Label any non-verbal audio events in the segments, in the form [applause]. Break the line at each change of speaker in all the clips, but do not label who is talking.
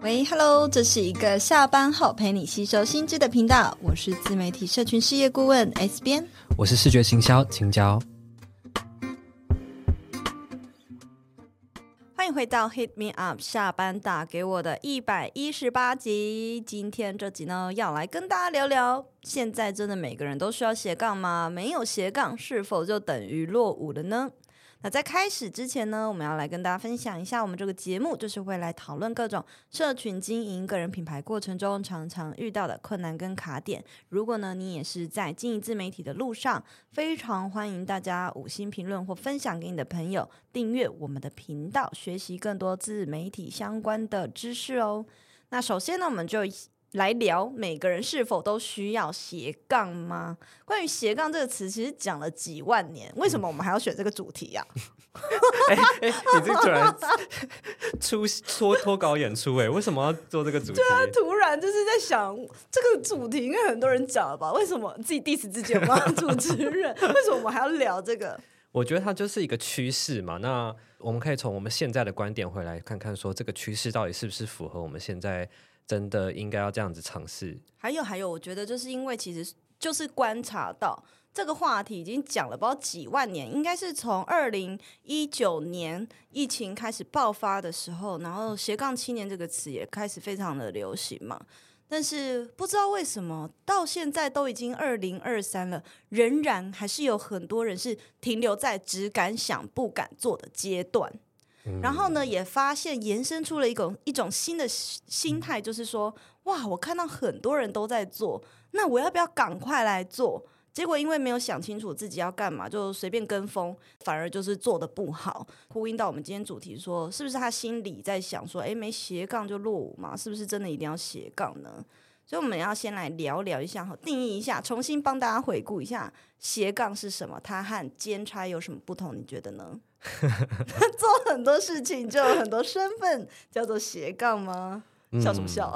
喂，Hello，这是一个下班后陪你吸收新知的频道，我是自媒体社群事业顾问 S 编，
我是视觉行销青椒，
欢迎回到 Hit Me Up 下班打给我的一百一十八集。今天这集呢，要来跟大家聊聊，现在真的每个人都需要斜杠吗？没有斜杠，是否就等于落伍了呢？那在开始之前呢，我们要来跟大家分享一下，我们这个节目就是会来讨论各种社群经营、个人品牌过程中常常遇到的困难跟卡点。如果呢，你也是在经营自媒体的路上，非常欢迎大家五星评论或分享给你的朋友，订阅我们的频道，学习更多自媒体相关的知识哦。那首先呢，我们就来聊每个人是否都需要斜杠吗？关于斜杠这个词，其实讲了几万年，为什么我们还要选这个主题呀、啊？
哎 [laughs] 哎、欸欸，你这突然出脱脱稿演出哎，为什么要做这个主题？
对啊，突然就是在想这个主题，应该很多人讲了吧？为什么自己 diss 自己吗？主持人，为什么我们还要聊这个？
我觉得它就是一个趋势嘛。那我们可以从我们现在的观点回来看看，说这个趋势到底是不是符合我们现在。真的应该要这样子尝试。
还有还有，我觉得就是因为其实就是观察到这个话题已经讲了不知道几万年，应该是从二零一九年疫情开始爆发的时候，然后斜杠青年这个词也开始非常的流行嘛。但是不知道为什么到现在都已经二零二三了，仍然还是有很多人是停留在只敢想不敢做的阶段。然后呢，也发现延伸出了一种一种新的心态，就是说，哇，我看到很多人都在做，那我要不要赶快来做？结果因为没有想清楚自己要干嘛，就随便跟风，反而就是做得不好。呼应到我们今天主题说，是不是他心里在想说，哎，没斜杠就落伍嘛？是不是真的一定要斜杠呢？所以我们要先来聊聊一下，定义一下，重新帮大家回顾一下斜杠是什么，它和兼差有什么不同？你觉得呢？[laughs] 做很多事情就有很多身份，叫做斜杠吗？嗯、笑什么笑？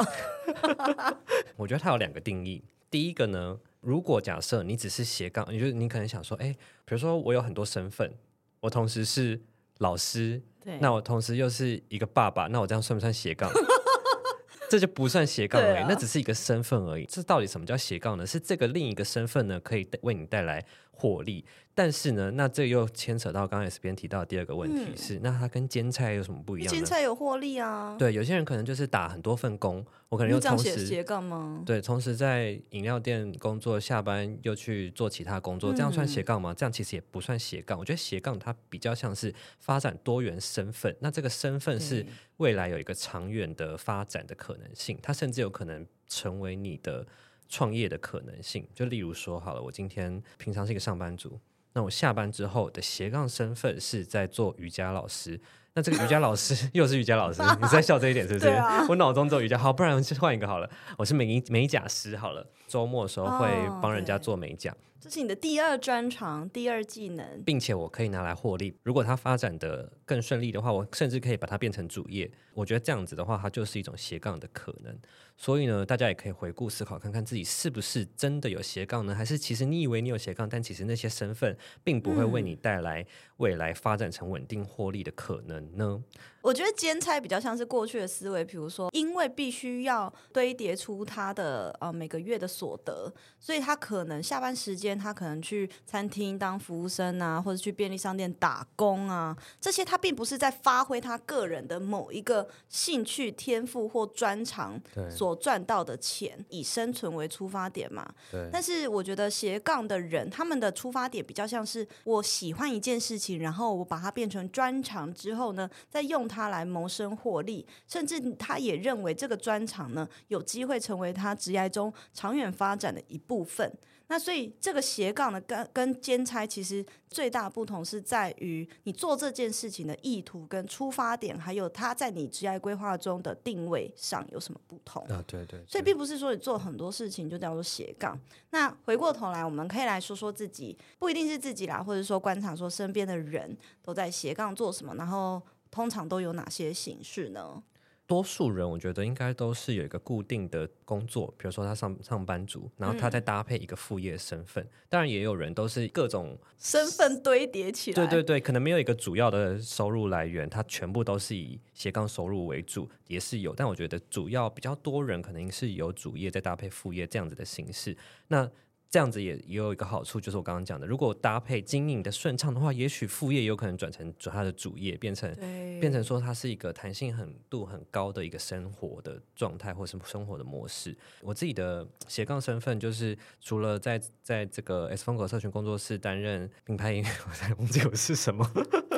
[laughs]
我觉得它有两个定义。第一个呢，如果假设你只是斜杠，你就你可能想说，哎，比如说我有很多身份，我同时是老师，那我同时又是一个爸爸，那我这样算不算斜杠？[laughs] 这就不算斜杠而已，啊、那只是一个身份而已。这到底什么叫斜杠呢？是这个另一个身份呢，可以为你带来获利。但是呢，那这又牵扯到刚刚 S 边提到的第二个问题是，嗯、那它跟兼差有什么不一样呢？
兼差有获利啊。
对，有些人可能就是打很多份工，我可能又同时
斜杠吗？
对，同时在饮料店工作，下班又去做其他工作，这样算斜杠吗？嗯、这样其实也不算斜杠。我觉得斜杠它比较像是发展多元身份，那这个身份是未来有一个长远的发展的可能性，它甚至有可能成为你的创业的可能性。就例如说，好了，我今天平常是一个上班族。那我下班之后的斜杠身份是在做瑜伽老师。那这个瑜伽老师 [laughs] 又是瑜伽老师，你在笑这一点是不是？啊、我脑中做瑜伽，好，不然就换一个好了。我是美美甲师好了，周末的时候会帮人家做美甲。哦
这是你的第二专长、第二技能，
并且我可以拿来获利。如果它发展的更顺利的话，我甚至可以把它变成主业。我觉得这样子的话，它就是一种斜杠的可能。所以呢，大家也可以回顾思考，看看自己是不是真的有斜杠呢？还是其实你以为你有斜杠，但其实那些身份并不会为你带来未来发展成稳定获利的可能呢？
我觉得兼差比较像是过去的思维，比如说，因为必须要堆叠出他的呃每个月的所得，所以他可能下班时间他可能去餐厅当服务生啊，或者去便利商店打工啊，这些他并不是在发挥他个人的某一个兴趣、天赋或专长所赚到的钱，以生存为出发点嘛。对。但是我觉得斜杠的人，他们的出发点比较像是我喜欢一件事情，然后我把它变成专长之后呢，再用。他来谋生获利，甚至他也认为这个专长呢，有机会成为他职业中长远发展的一部分。那所以这个斜杠呢，跟跟兼差其实最大不同是在于你做这件事情的意图跟出发点，还有他在你职业规划中的定位上有什么不同
啊？对对，对。
所以并不是说你做很多事情就叫做斜杠。那回过头来，我们可以来说说自己，不一定是自己啦，或者说观察说身边的人都在斜杠做什么，然后。通常都有哪些形式呢？
多数人我觉得应该都是有一个固定的工作，比如说他上上班族，然后他再搭配一个副业身份。嗯、当然也有人都是各种
身份堆叠起来。
对对对，可能没有一个主要的收入来源，他全部都是以斜杠收入为主，也是有。但我觉得主要比较多人可能是有主业再搭配副业这样子的形式。那这样子也也有一个好处，就是我刚刚讲的，如果搭配经营的顺畅的话，也许副业有可能转成转他的主业，变成变成说它是一个弹性很度很高的一个生活的状态，或是生活的模式。我自己的斜杠身份就是除了在在这个 S 风格社群工作室担任品牌营，我才忘记我是什么。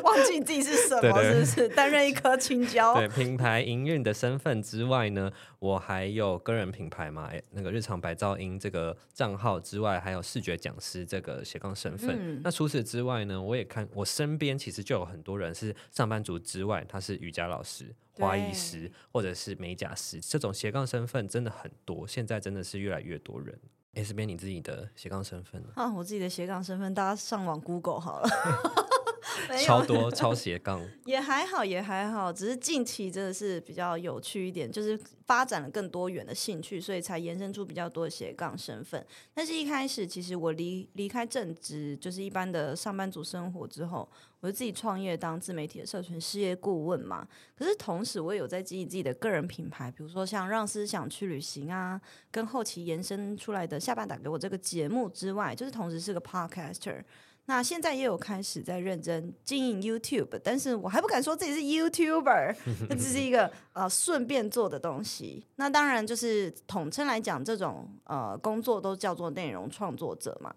忘记自己是什么，[laughs] 是不是担任一颗青椒？[laughs]
对，品牌营运的身份之外呢，我还有个人品牌嘛，那个日常白噪音这个账号之外，还有视觉讲师这个斜杠身份。嗯、那除此之外呢，我也看我身边其实就有很多人是上班族之外，他是瑜伽老师、花艺师或者是美甲师，这种斜杠身份真的很多。现在真的是越来越多人。S 边你自己的斜杠身份
啊，我自己的斜杠身份，大家上网 Google 好了。[laughs]
超多 [laughs] 超斜杠
也还好也还好，只是近期真的是比较有趣一点，就是发展了更多元的兴趣，所以才延伸出比较多的斜杠身份。但是一开始其实我离离开正职，就是一般的上班族生活之后，我就自己创业当自媒体的社群事业顾问嘛。可是同时我也有在经营自己的个人品牌，比如说像让思想去旅行啊，跟后期延伸出来的下半打给我这个节目之外，就是同时是个 podcaster。那现在也有开始在认真经营 YouTube，但是我还不敢说自己是 YouTuber，这只是一个呃顺便做的东西。那当然就是统称来讲，这种呃工作都叫做内容创作者嘛。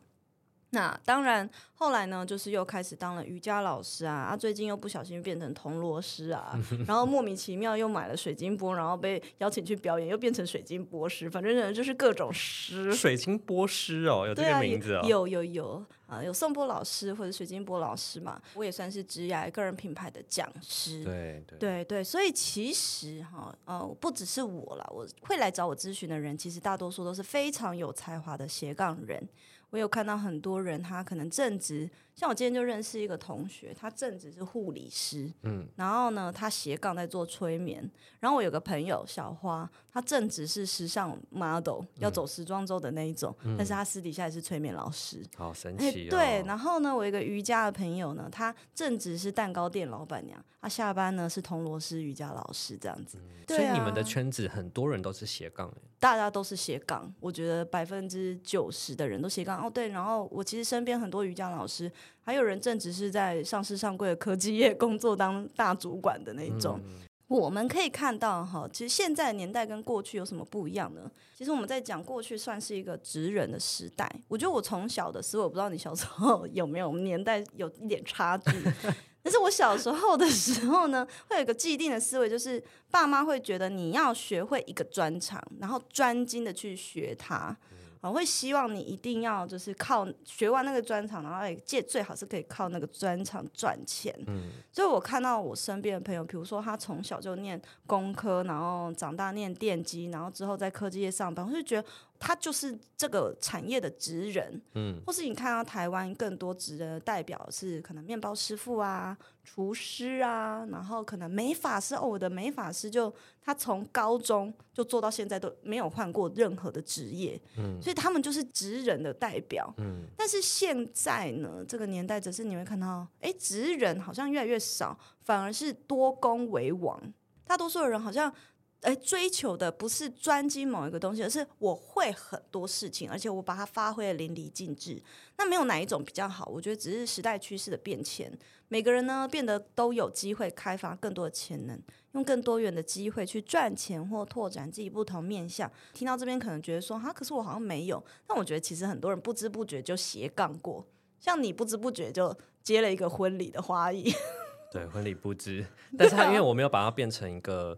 那当然，后来呢，就是又开始当了瑜伽老师啊，啊，最近又不小心变成铜锣师啊，[laughs] 然后莫名其妙又买了水晶波，然后被邀请去表演，又变成水晶波师，反正呢就是各种师。
水晶波师哦，有这个名字哦，
啊、有有有啊，有宋波老师或者水晶波老师嘛，我也算是职业个人品牌的讲师。
对对
对对，所以其实哈，呃，不只是我啦，我会来找我咨询的人，其实大多数都是非常有才华的斜杠人。我有看到很多人，他可能正值，像我今天就认识一个同学，他正职是护理师，嗯，然后呢，他斜杠在做催眠。然后我有个朋友小花，他正职是时尚 model，要走时装周的那一种，嗯、但是他私底下也是催眠老师，
好神奇、哦。
对，然后呢，我有一个瑜伽的朋友呢，他正职是蛋糕店老板娘，他下班呢是铜锣师瑜伽老师这样子。
嗯啊、所以你们的圈子很多人都是斜杠，
大家都是斜杠，我觉得百分之九十的人都斜杠。哦，对，然后我其实身边很多瑜伽老师，还有人正职是在上市上柜的科技业工作当大主管的那种。嗯我们可以看到哈，其实现在的年代跟过去有什么不一样呢？其实我们在讲过去算是一个职人的时代。我觉得我从小的时候，我不知道你小时候 [laughs] 有没有，我们年代有一点差距。[laughs] 但是我小时候的时候呢，会有一个既定的思维，就是爸妈会觉得你要学会一个专长，然后专精的去学它。我会希望你一定要就是靠学完那个专长，然后借最好是可以靠那个专长赚钱。嗯，所以我看到我身边的朋友，比如说他从小就念工科，然后长大念电机，然后之后在科技业上班，我就觉得。他就是这个产业的职人，嗯，或是你看到台湾更多职人的代表是可能面包师傅啊、厨师啊，然后可能美法师哦，我的美法师就他从高中就做到现在都没有换过任何的职业，嗯，所以他们就是职人的代表，嗯，但是现在呢，这个年代只是你会看到，哎，职人好像越来越少，反而是多工为王，大多数的人好像。哎，追求的不是专精某一个东西，而是我会很多事情，而且我把它发挥的淋漓尽致。那没有哪一种比较好，我觉得只是时代趋势的变迁。每个人呢，变得都有机会开发更多的潜能，用更多元的机会去赚钱或拓展自己不同面向。听到这边可能觉得说，哈，可是我好像没有。但我觉得其实很多人不知不觉就斜杠过，像你不知不觉就接了一个婚礼的花艺，[laughs]
对，婚礼布置。[laughs] 但是他因为我没有把它变成一个。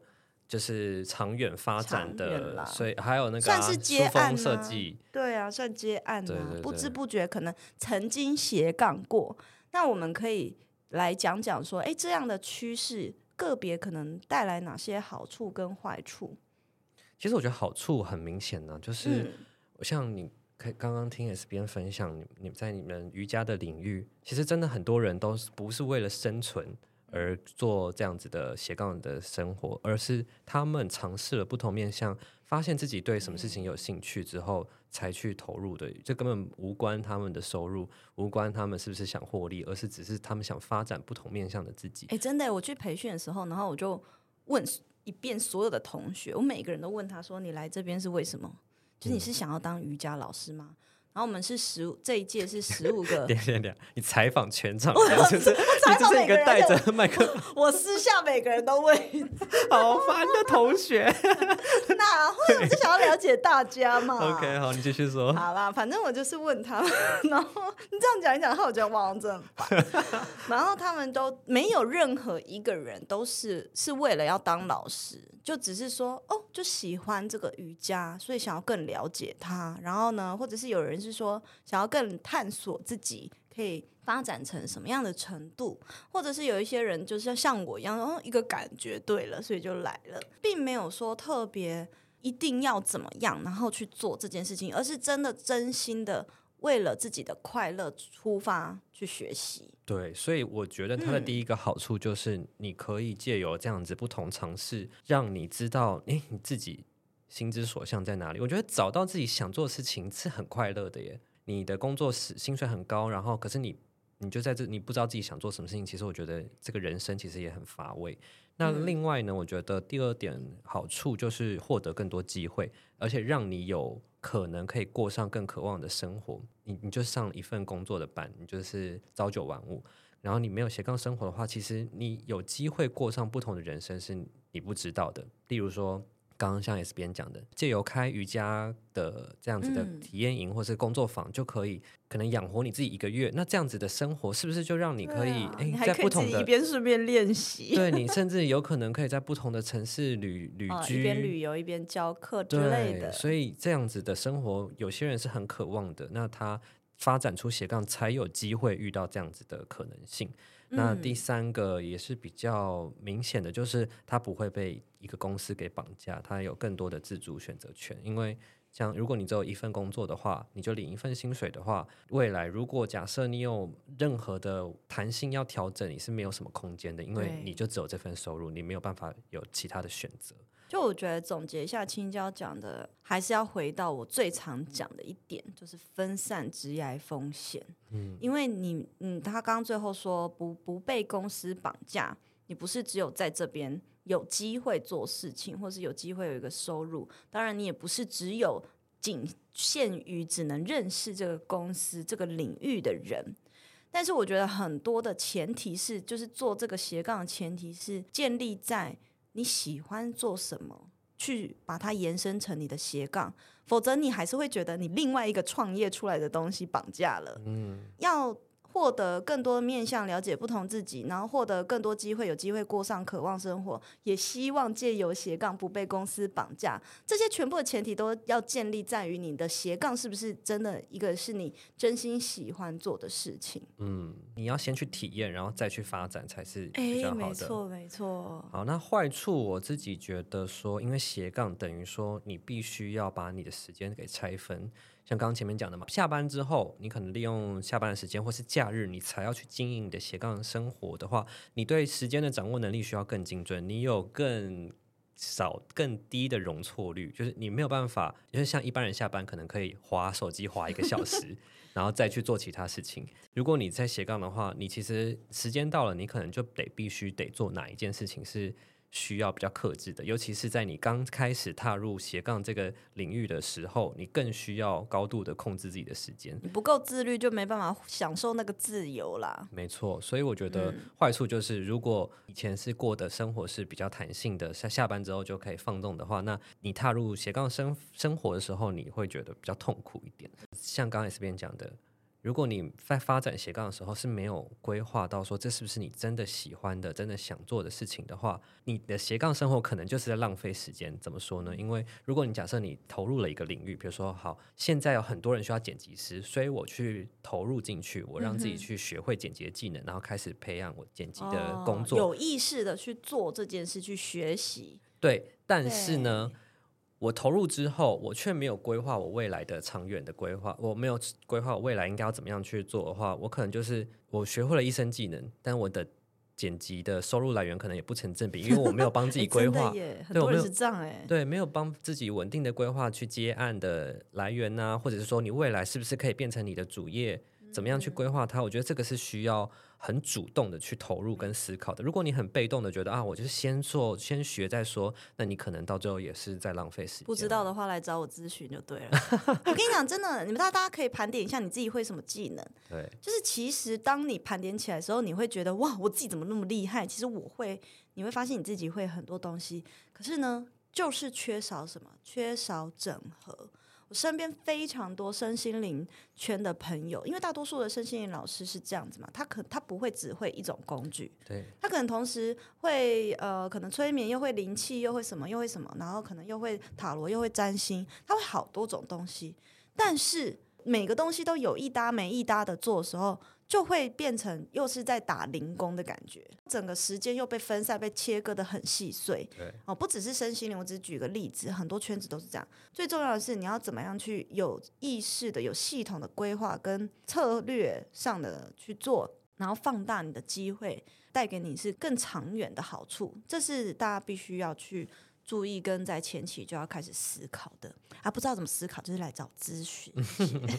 就是长远发展的，所以还有那个、啊、
算是接案
设计，
对啊，算接案啊。
对对对，
不知不觉可能曾经斜杠过。那我们可以来讲讲说，哎，这样的趋势个别可能带来哪些好处跟坏处？
其实我觉得好处很明显呢、啊，就是像你可以刚刚听 S 编分享，你你在你们瑜伽的领域，其实真的很多人都不是为了生存。而做这样子的斜杠的生活，而是他们尝试了不同面向，发现自己对什么事情有兴趣之后，才去投入的。这根本无关他们的收入，无关他们是不是想获利，而是只是他们想发展不同面向的自己。
哎，真的，我去培训的时候，然后我就问一遍所有的同学，我每个人都问他说：“你来这边是为什么？就是你是想要当瑜伽老师吗？”然后我们是十五，这一届是十五个。[laughs]
点点点，你采访全场，我 [laughs] 就是你只是一个带着麦克。
我私下每个人都问，[laughs]
好烦的同学。
哪会？我就想要了解大家嘛。
OK，好，你继续说。
好啦，反正我就是问他们，然后你这样讲一讲，他我觉得哇，真烦。然后他们都没有任何一个人都是是为了要当老师，就只是说哦，就喜欢这个瑜伽，所以想要更了解他。然后呢，或者是有人。是说想要更探索自己可以发展成什么样的程度，或者是有一些人就是像我一样，然后一个感觉对了，所以就来了，并没有说特别一定要怎么样，然后去做这件事情，而是真的真心的为了自己的快乐出发去学习。
对，所以我觉得它的第一个好处就是你可以借由这样子不同尝试，让你知道，诶，你自己。心之所向在哪里？我觉得找到自己想做的事情是很快乐的耶。你的工作是薪水很高，然后可是你你就在这，你不知道自己想做什么事情。其实我觉得这个人生其实也很乏味。那另外呢，我觉得第二点好处就是获得更多机会，而且让你有可能可以过上更渴望的生活。你你就上一份工作的班，你就是朝九晚五，然后你没有斜杠生活的话，其实你有机会过上不同的人生是你不知道的。例如说。刚刚像 S 边讲的，借由开瑜伽的这样子的体验营或是工作坊，嗯、就可以可能养活你自己一个月。那这样子的生活，是不是就让你可以哎、啊，在不同的
一边顺便练习？
对，你 [laughs] 甚至有可能可以在不同的城市旅旅居，
哦、一边旅游一边教课之类的。
所以这样子的生活，有些人是很渴望的。那他发展出斜杠，才有机会遇到这样子的可能性。那第三个也是比较明显的，就是他不会被一个公司给绑架，他有更多的自主选择权。因为像如果你只有一份工作的话，你就领一份薪水的话，未来如果假设你有任何的弹性要调整，你是没有什么空间的，因为你就只有这份收入，你没有办法有其他的选择。
就我觉得总结一下青椒讲的，还是要回到我最常讲的一点，就是分散职业风险。嗯，因为你，嗯，他刚刚最后说不不被公司绑架，你不是只有在这边有机会做事情，或是有机会有一个收入。当然，你也不是只有仅限于只能认识这个公司这个领域的人。但是，我觉得很多的前提是，就是做这个斜杠的前提是建立在。你喜欢做什么？去把它延伸成你的斜杠，否则你还是会觉得你另外一个创业出来的东西绑架了。嗯，要。获得更多面向，了解不同自己，然后获得更多机会，有机会过上渴望生活，也希望借由斜杠不被公司绑架。这些全部的前提都要建立在于你的斜杠是不是真的一个是你真心喜欢做的事情。
嗯，你要先去体验，然后再去发展才是比较好的。
没错，没错。
好，那坏处我自己觉得说，因为斜杠等于说你必须要把你的时间给拆分。像刚刚前面讲的嘛，下班之后，你可能利用下班的时间，或是假日，你才要去经营你的斜杠生活的话，你对时间的掌握能力需要更精准，你有更少、更低的容错率，就是你没有办法，就是像一般人下班可能可以划手机划一个小时，[laughs] 然后再去做其他事情。如果你在斜杠的话，你其实时间到了，你可能就得必须得做哪一件事情是。需要比较克制的，尤其是在你刚开始踏入斜杠这个领域的时候，你更需要高度的控制自己的时间。
你不够自律，就没办法享受那个自由啦。
没错，所以我觉得坏处就是，如果以前是过的生活是比较弹性的，下下班之后就可以放纵的话，那你踏入斜杠生生活的时候，你会觉得比较痛苦一点。像刚才这边讲的。如果你在发展斜杠的时候是没有规划到说，这是不是你真的喜欢的、真的想做的事情的话，你的斜杠生活可能就是在浪费时间。怎么说呢？因为如果你假设你投入了一个领域，比如说好，现在有很多人需要剪辑师，所以我去投入进去，我让自己去学会剪辑的技能，然后开始培养我剪辑的工作，
哦，有意识的去做这件事，去学习。
对，但是呢。我投入之后，我却没有规划我未来的长远的规划。我没有规划我未来应该要怎么样去做的话，我可能就是我学会了一身技能，但我的剪辑的收入来源可能也不成正比，因为我没有帮自己 [laughs] 规划，
欸、很多人是这样哎、欸，
对，没有帮自己稳定的规划去接案的来源呐、啊，或者是说你未来是不是可以变成你的主业，怎么样去规划它？我觉得这个是需要。很主动的去投入跟思考的。如果你很被动的觉得啊，我就是先做先学再说，那你可能到最后也是在浪费时间。
不知道的话来找我咨询就对了。我跟你讲，真的，你们大家大家可以盘点一下你自己会什么技能。[laughs]
对，
就是其实当你盘点起来的时候，你会觉得哇，我自己怎么那么厉害？其实我会，你会发现你自己会很多东西，可是呢，就是缺少什么？缺少整合。我身边非常多身心灵圈的朋友，因为大多数的身心灵老师是这样子嘛，他可他不会只会一种工具，
对，
他可能同时会呃，可能催眠又会灵气又会什么又会什么，然后可能又会塔罗又会占星，他会好多种东西，但是每个东西都有一搭没一搭的做的时候。就会变成又是在打零工的感觉，整个时间又被分散、被切割的很细碎。
对
哦，不只是身心灵，我只举个例子，很多圈子都是这样。最重要的是，你要怎么样去有意识的、有系统的规划跟策略上的去做，然后放大你的机会，带给你是更长远的好处。这是大家必须要去注意，跟在前期就要开始思考的。啊，不知道怎么思考，就是来找咨询。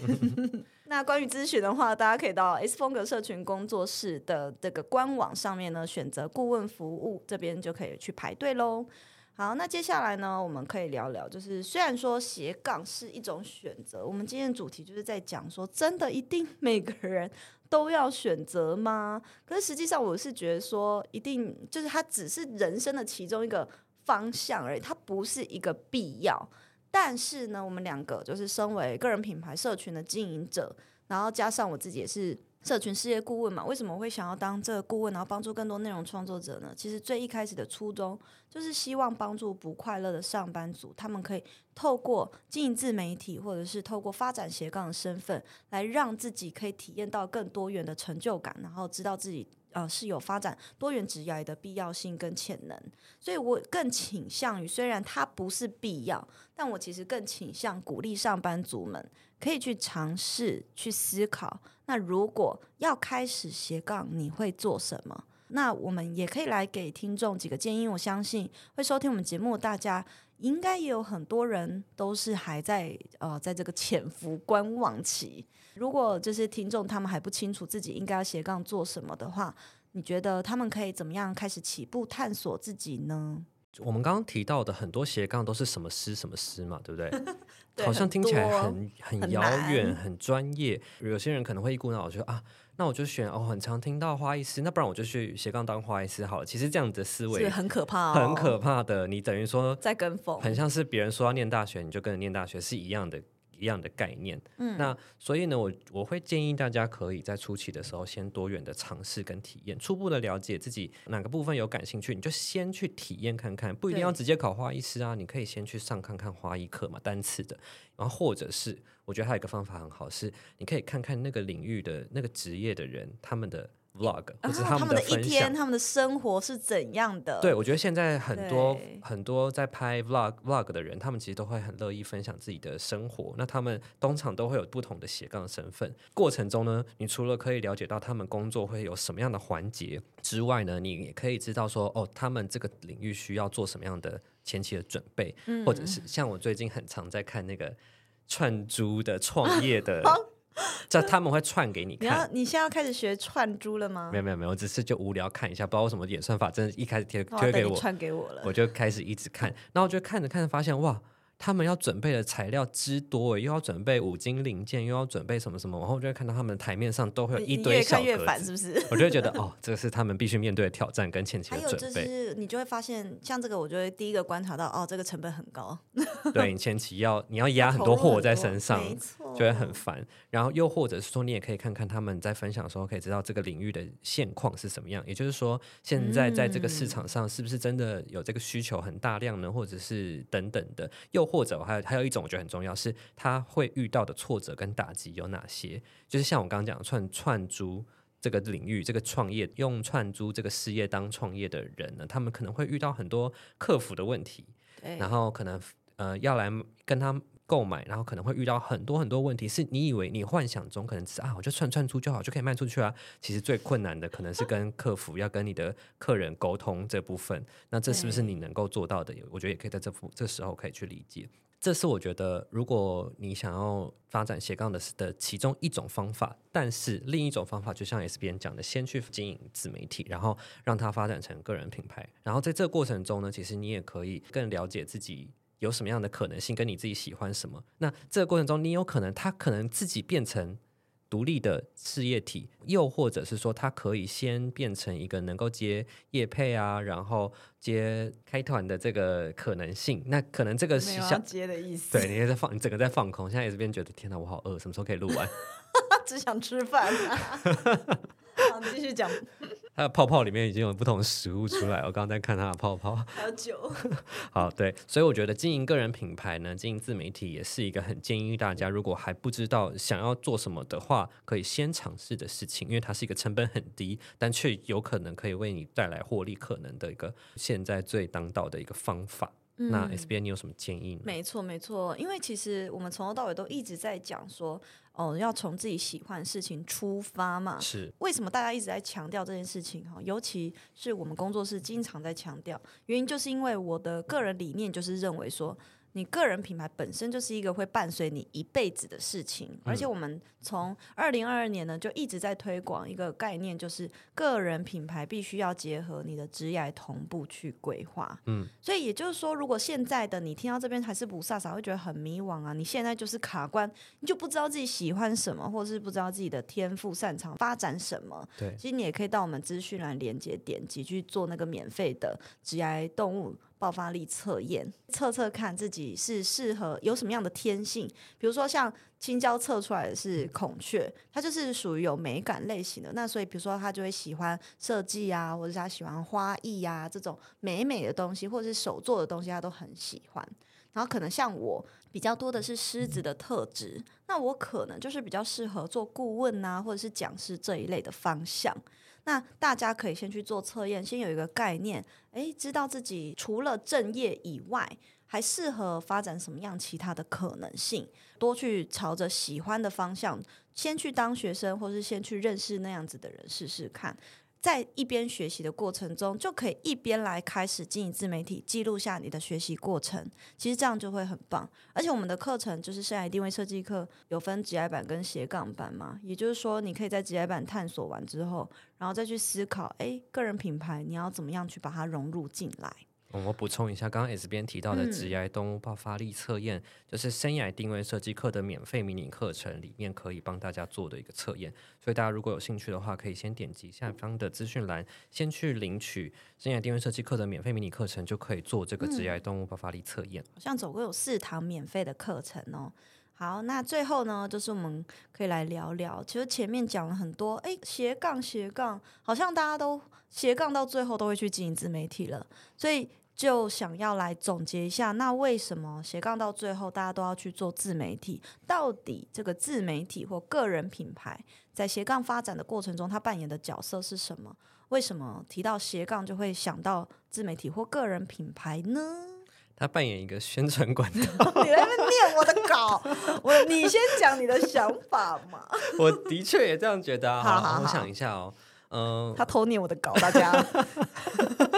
[laughs] 那关于咨询的话，大家可以到 S 风格社群工作室的这个官网上面呢，选择顾问服务，这边就可以去排队喽。好，那接下来呢，我们可以聊聊，就是虽然说斜杠是一种选择，我们今天的主题就是在讲说，真的一定每个人都要选择吗？可是实际上，我是觉得说，一定就是它只是人生的其中一个方向而已，它不是一个必要。但是呢，我们两个就是身为个人品牌社群的经营者，然后加上我自己也是社群事业顾问嘛。为什么会想要当这个顾问，然后帮助更多内容创作者呢？其实最一开始的初衷就是希望帮助不快乐的上班族，他们可以透过经营自媒体，或者是透过发展斜杠的身份，来让自己可以体验到更多元的成就感，然后知道自己。呃，是有发展多元职业的必要性跟潜能，所以我更倾向于，虽然它不是必要，但我其实更倾向鼓励上班族们可以去尝试去思考。那如果要开始斜杠，你会做什么？那我们也可以来给听众几个建议。我相信会收听我们节目，大家应该也有很多人都是还在呃，在这个潜伏观望期。如果这些听众他们还不清楚自己应该要斜杠做什么的话，你觉得他们可以怎么样开始起步探索自己呢？
我们刚刚提到的很多斜杠都是什么师什么师嘛，对不对？[laughs] 对好像听起来很很遥远、很，很专业。有些人可能会一股脑就啊，那我就选哦，很常听到花艺师，那不然我就去斜杠当花艺师好了。其实这样子的思维
很可怕，
很可怕的。你等于说
在跟风，
很像是别人说要念大学，你就跟着念大学是一样的。一样的概念，嗯，那所以呢，我我会建议大家可以在初期的时候先多元的尝试跟体验，初步的了解自己哪个部分有感兴趣，你就先去体验看看，不一定要直接考花艺师啊，你可以先去上看看花艺课嘛，单次的，然后或者是我觉得还有一个方法很好，是你可以看看那个领域的那个职业的人他们的。Vlog 或者他们的一天，
他们的生活是怎样的？
对，我觉得现在很多很多在拍 vlog vlog 的人，他们其实都会很乐意分享自己的生活。那他们通常都会有不同的斜杠身份。过程中呢，你除了可以了解到他们工作会有什么样的环节之外呢，你也可以知道说，哦，他们这个领域需要做什么样的前期的准备，嗯、或者是像我最近很常在看那个串珠的创业的。[laughs] 这他们会串给你看。
你要你现在要开始学串珠了吗？
没有没有没有，我只是就无聊看一下，不知道为什么演算法真的一开始贴贴给我
串给我了，
我就开始一直看，然后我就看着看着发现哇。他们要准备的材料之多，又要准备五金零件，又要准备什么什么，然后我就会看到他们台面上都会有一堆小格子，
越看越烦，是不是？[laughs]
我就会觉得哦，这是他们必须面对的挑战跟前期的准备。还有
就是，你就会发现，像这个，我就会第一个观察到，哦，这个成本很高。
对，你前期要你要压很多货在身上，[laughs] 就会很烦。然后又或者是说，你也可以看看他们在分享的时候，可以知道这个领域的现况是什么样。也就是说，现在在这个市场上，是不是真的有这个需求很大量呢？或者是等等的？又或者还有还有一。种我觉得很重要，是他会遇到的挫折跟打击有哪些？就是像我刚刚讲串串珠这个领域，这个创业用串珠这个事业当创业的人呢，他们可能会遇到很多克服的问题，然后可能呃要来跟他购买，然后可能会遇到很多很多问题，是你以为你幻想中可能只是啊，我就串串出就好，就可以卖出去啊。其实最困难的可能是跟客服要跟你的客人沟通这部分。那这是不是你能够做到的？我觉得也可以在这幅这时候可以去理解。这是我觉得，如果你想要发展斜杠的的其中一种方法，但是另一种方法，就像 S 编讲的，先去经营自媒体，然后让它发展成个人品牌，然后在这个过程中呢，其实你也可以更了解自己有什么样的可能性，跟你自己喜欢什么。那这个过程中，你有可能他可能自己变成。独立的事业体，又或者是说，他可以先变成一个能够接业配啊，然后接开团的这个可能性。那可能这个是想
接的意思。
对，你也在放，你整个在放空。现在也是边觉得，天哪，我好饿，什么时候可以录完？
只想吃饭啊。好，你继续讲。
它的泡泡里面已经有不同的食物出来，我刚刚在看它的泡泡。
还有酒。[laughs]
好，对，所以我觉得经营个人品牌呢，经营自媒体也是一个很建议大家，如果还不知道想要做什么的话，可以先尝试的事情，因为它是一个成本很低，但却有可能可以为你带来获利可能的一个现在最当道的一个方法。嗯、那 S B N 你有什么建议呢？
没错，没错，因为其实我们从头到尾都一直在讲说。哦，要从自己喜欢的事情出发嘛？
是。为
什么大家一直在强调这件事情？哈，尤其是我们工作室经常在强调，原因就是因为我的个人理念就是认为说。你个人品牌本身就是一个会伴随你一辈子的事情，而且我们从二零二二年呢就一直在推广一个概念，就是个人品牌必须要结合你的职业同步去规划。嗯，所以也就是说，如果现在的你听到这边还是不飒飒，会觉得很迷惘啊，你现在就是卡关，你就不知道自己喜欢什么，或是不知道自己的天赋擅长发展什么。
对，
其实你也可以到我们资讯栏连接点击去做那个免费的职业动物爆发力测验，测测看自己是适合有什么样的天性。比如说，像青椒测出来的是孔雀，它就是属于有美感类型的。那所以，比如说他就会喜欢设计啊，或者是他喜欢花艺啊这种美美的东西，或者是手做的东西，他都很喜欢。然后可能像我比较多的是狮子的特质，那我可能就是比较适合做顾问啊，或者是讲师这一类的方向。那大家可以先去做测验，先有一个概念，诶，知道自己除了正业以外，还适合发展什么样其他的可能性，多去朝着喜欢的方向，先去当学生，或是先去认识那样子的人试试看。在一边学习的过程中，就可以一边来开始经营自媒体，记录下你的学习过程。其实这样就会很棒。而且我们的课程就是生涯定位设计课，有分职涯版跟斜杠版嘛。也就是说，你可以在职涯版探索完之后，然后再去思考，诶，个人品牌你要怎么样去把它融入进来。
我补充一下，刚刚 S 边提到的职涯动物爆发力测验，嗯、就是生涯定位设计课的免费迷你课程里面可以帮大家做的一个测验。所以大家如果有兴趣的话，可以先点击下方的资讯栏，先去领取生涯定位设计课的免费迷你课程，就可以做这个职涯动物爆发力测验。
好像总共有四堂免费的课程哦。好，那最后呢，就是我们可以来聊聊，其实前面讲了很多，哎，斜杠斜杠，好像大家都斜杠到最后都会去经营自媒体了，所以。就想要来总结一下，那为什么斜杠到最后大家都要去做自媒体？到底这个自媒体或个人品牌在斜杠发展的过程中，它扮演的角色是什么？为什么提到斜杠就会想到自媒体或个人品牌呢？
他扮演一个宣传管道。[laughs]
你来念我的稿，我你先讲你的想法嘛。
我的确也这样觉得啊。好，好，好，我想一下哦。嗯，
他偷念我的稿，大家。[laughs]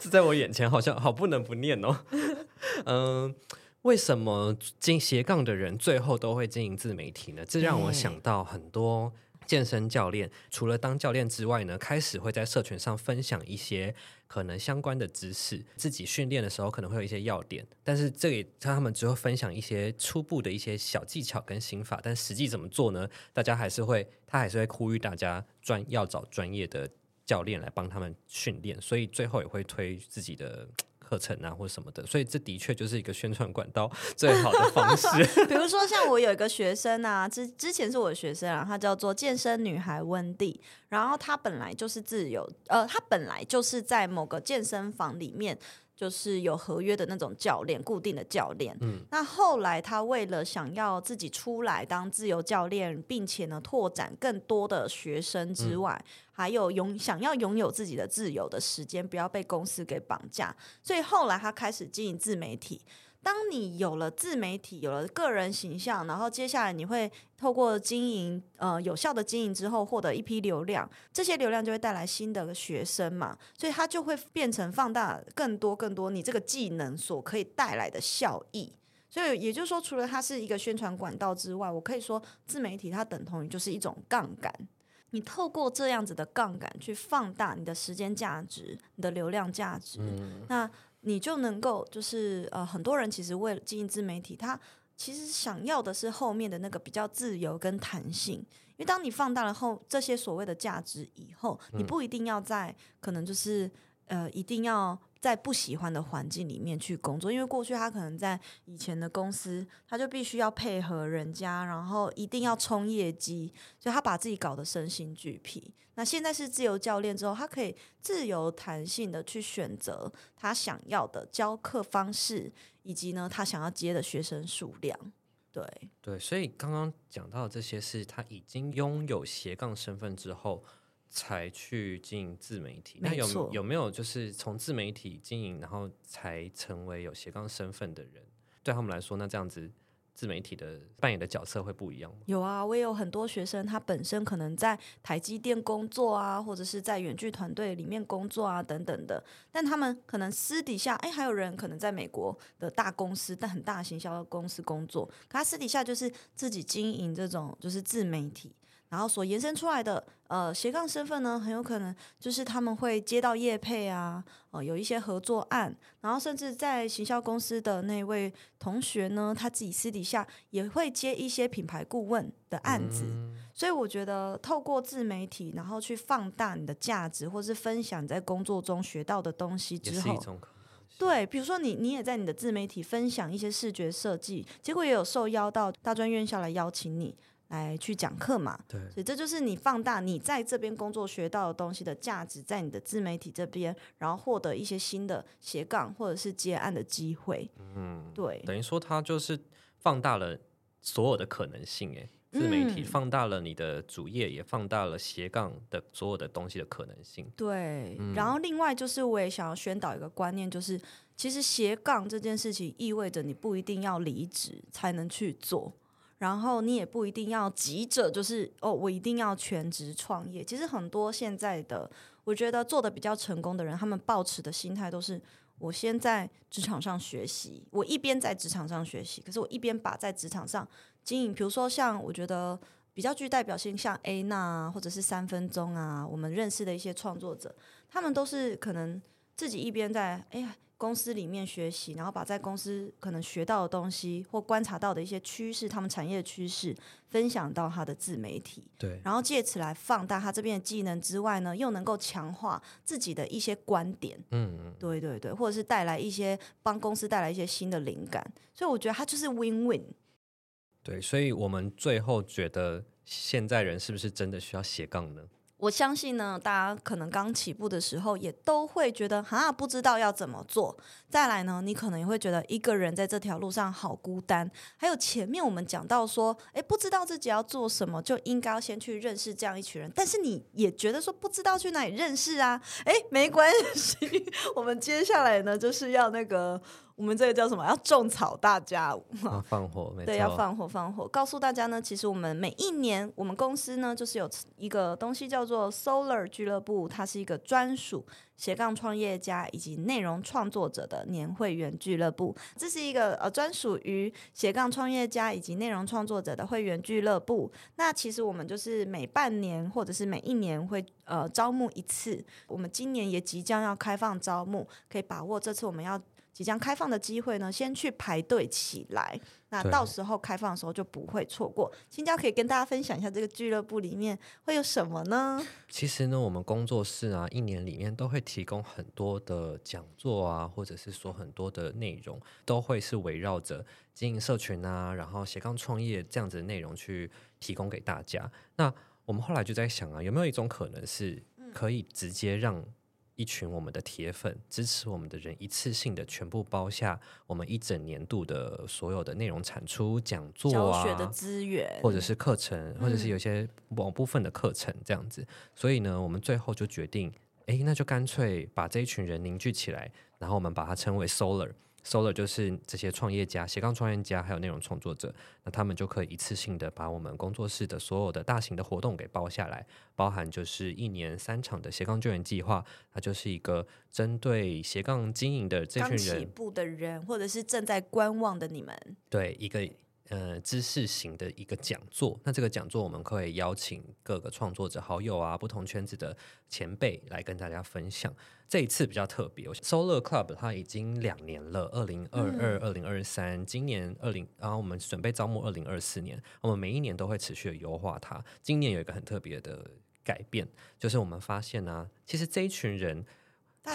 在我眼前，好像好不能不念哦。[laughs] 嗯，为什么进斜杠的人最后都会经营自媒体呢？这让我想到很多健身教练，除了当教练之外呢，开始会在社群上分享一些可能相关的知识。自己训练的时候可能会有一些要点，但是这里他们只会分享一些初步的一些小技巧跟心法。但实际怎么做呢？大家还是会，他还是会呼吁大家专要找专业的。教练来帮他们训练，所以最后也会推自己的 [tsk] 课程啊，或什么的。所以这的确就是一个宣传管道最好的方式。[laughs]
比如说，像我有一个学生啊，之之前是我的学生啊，他叫做健身女孩温蒂，然后她本来就是自由，呃，她本来就是在某个健身房里面。就是有合约的那种教练，固定的教练。嗯，那后来他为了想要自己出来当自由教练，并且呢拓展更多的学生之外，嗯、还有拥想要拥有自己的自由的时间，不要被公司给绑架，所以后来他开始经营自媒体。当你有了自媒体，有了个人形象，然后接下来你会透过经营，呃，有效的经营之后，获得一批流量，这些流量就会带来新的学生嘛，所以它就会变成放大更多更多你这个技能所可以带来的效益。所以也就是说，除了它是一个宣传管道之外，我可以说自媒体它等同于就是一种杠杆。你透过这样子的杠杆去放大你的时间价值、你的流量价值，嗯、那你就能够就是呃，很多人其实为了经营自媒体，他其实想要的是后面的那个比较自由跟弹性。因为当你放大了后这些所谓的价值以后，你不一定要在可能就是呃，一定要。在不喜欢的环境里面去工作，因为过去他可能在以前的公司，他就必须要配合人家，然后一定要冲业绩，所以他把自己搞得身心俱疲。那现在是自由教练之后，他可以自由弹性的去选择他想要的教课方式，以及呢他想要接的学生数量。对
对，所以刚刚讲到这些是他已经拥有斜杠身份之后。才去经营自媒体，那有有没有就是从自媒体经营，然后才成为有斜杠身份的人？对他们来说，那这样子自媒体的扮演的角色会不一样吗？
有啊，我也有很多学生，他本身可能在台积电工作啊，或者是在远距团队里面工作啊，等等的。但他们可能私底下，哎，还有人可能在美国的大公司，但很大行销公司工作，可他私底下就是自己经营这种就是自媒体。然后所延伸出来的呃斜杠身份呢，很有可能就是他们会接到业配啊，呃有一些合作案，然后甚至在行销公司的那位同学呢，他自己私底下也会接一些品牌顾问的案子。嗯、所以我觉得透过自媒体，然后去放大你的价值，或是分享你在工作中学到的东西之后，对，比如说你你也在你的自媒体分享一些视觉设计，结果也有受邀到大专院校来邀请你。来去讲课嘛，
对，
所以这就是你放大你在这边工作学到的东西的价值，在你的自媒体这边，然后获得一些新的斜杠或者是接案的机会。嗯，对，
等于说它就是放大了所有的可能性，哎，自媒体放大了你的主业，也放大了斜杠的所有的东西的可能性。
对，嗯，然后另外就是我也想要宣导一个观念，就是其实斜杠这件事情意味着你不一定要离职才能去做。然后你也不一定要急着，就是哦，我一定要全职创业。其实很多现在的，我觉得做得比较成功的人，他们抱持的心态都是：我先在职场上学习，我一边在职场上学习，可是我一边把在职场上经营。比如说像我觉得比较具代表性，像 A 娜或者是三分钟啊，我们认识的一些创作者，他们都是可能自己一边在哎呀。公司里面学习，然后把在公司可能学到的东西或观察到的一些趋势，他们产业的趋势分享到他的自媒体，
对，
然后借此来放大他这边的技能之外呢，又能够强化自己的一些观点，嗯嗯，对对对，或者是带来一些帮公司带来一些新的灵感，所以我觉得他就是 win win。
对，所以我们最后觉得现在人是不是真的需要斜杠呢？
我相信呢，大家可能刚起步的时候也都会觉得哈，不知道要怎么做。再来呢，你可能也会觉得一个人在这条路上好孤单。还有前面我们讲到说，诶，不知道自己要做什么，就应该要先去认识这样一群人。但是你也觉得说不知道去哪里认识啊？诶，没关系，我们接下来呢就是要那个。我们这个叫什么？要种草大家，
啊放火，没。
对，要放火，放火，告诉大家呢，其实我们每一年，我们公司呢，就是有一个东西叫做 Solar 俱乐部，它是一个专属斜杠创业家以及内容创作者的年会员俱乐部。这是一个呃专属于斜杠创业家以及内容创作者的会员俱乐部。那其实我们就是每半年或者是每一年会呃招募一次。我们今年也即将要开放招募，可以把握这次我们要。即将开放的机会呢，先去排队起来。那到时候开放的时候就不会错过。青椒可以跟大家分享一下这个俱乐部里面会有什么呢？
其实呢，我们工作室啊，一年里面都会提供很多的讲座啊，或者是说很多的内容，都会是围绕着经营社群啊，然后斜杠创业这样子的内容去提供给大家。那我们后来就在想啊，有没有一种可能是可以直接让一群我们的铁粉支持我们的人，一次性的全部包下我们一整年度的所有的内容产出、讲座啊、
教学的资源，
或者是课程，或者是有些某部分的课程这样子。嗯、所以呢，我们最后就决定，哎，那就干脆把这一群人凝聚起来，然后我们把它称为 Solar。Solar 就是这些创业家、斜杠创业家还有内容创作者，那他们就可以一次性的把我们工作室的所有的大型的活动给包下来，包含就是一年三场的斜杠救援计划，它就是一个针对斜杠经营的这群人，
起步的人，或者是正在观望的你们，
对一个。呃，知识型的一个讲座，那这个讲座我们可以邀请各个创作者、好友啊，不同圈子的前辈来跟大家分享。这一次比较特别，Solar Club 它已经两年了，二零二二、二零二三，今年二零，然后我们准备招募二零二四年，我们每一年都会持续的优化它。今年有一个很特别的改变，就是我们发现呢、啊，其实这一群人。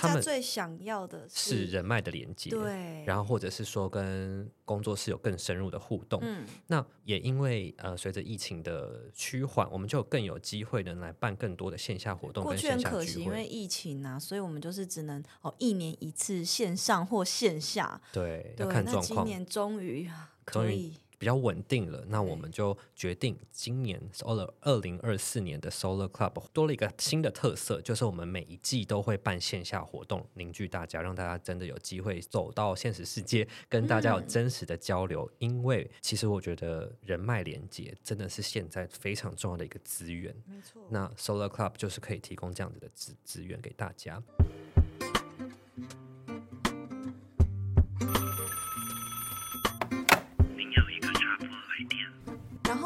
大家最想要的
是人脉的连接，
对，
然后或者是说跟工作室有更深入的互动。嗯，那也因为呃，随着疫情的趋缓，我们就更有机会能来办更多的线下活动跟线下聚会。
过去很可惜，因为疫情啊，所以我们就是只能哦一年一次线上或线下。
对，
对，
要看状况。
那今年终于可以。
比较稳定了，那我们就决定今年 Solar 二零二四年的 Solar Club 多了一个新的特色，就是我们每一季都会办线下活动，凝聚大家，让大家真的有机会走到现实世界，跟大家有真实的交流。嗯、因为其实我觉得人脉连接真的是现在非常重要的一个资源。没错，那 Solar Club 就是可以提供这样子的资资源给大家。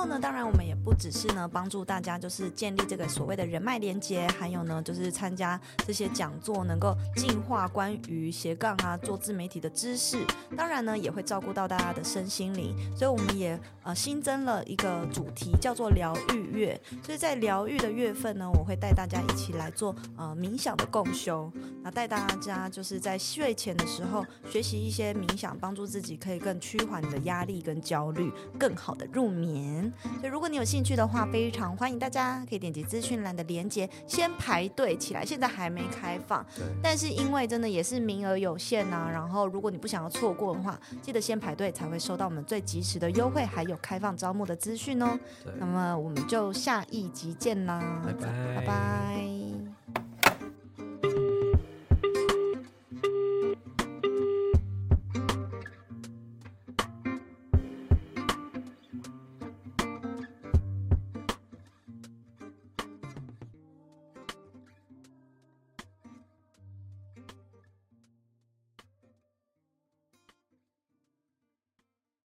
那当然，我们也不只是呢帮助大家，就是建立这个所谓的人脉连接，还有呢，就是参加这些讲座，能够进化关于斜杠啊做自媒体的知识。当然呢，也会照顾到大家的身心灵，所以我们也呃新增了一个主题，叫做疗愈月。所以在疗愈的月份呢，我会带大家一起来做呃冥想的共修，那带大家就是在睡前的时候学习一些冥想，帮助自己可以更趋缓你的压力跟焦虑，更好的入眠。所以，如果你有兴趣的话，非常欢迎大家可以点击资讯栏的链接，先排队起来。现在还没开放，但是因为真的也是名额有限呐、啊。然后，如果你不想要错过的话，记得先排队才会收到我们最及时的优惠，还有开放招募的资讯哦。那么，我们就下一集见啦，
拜拜。
拜拜。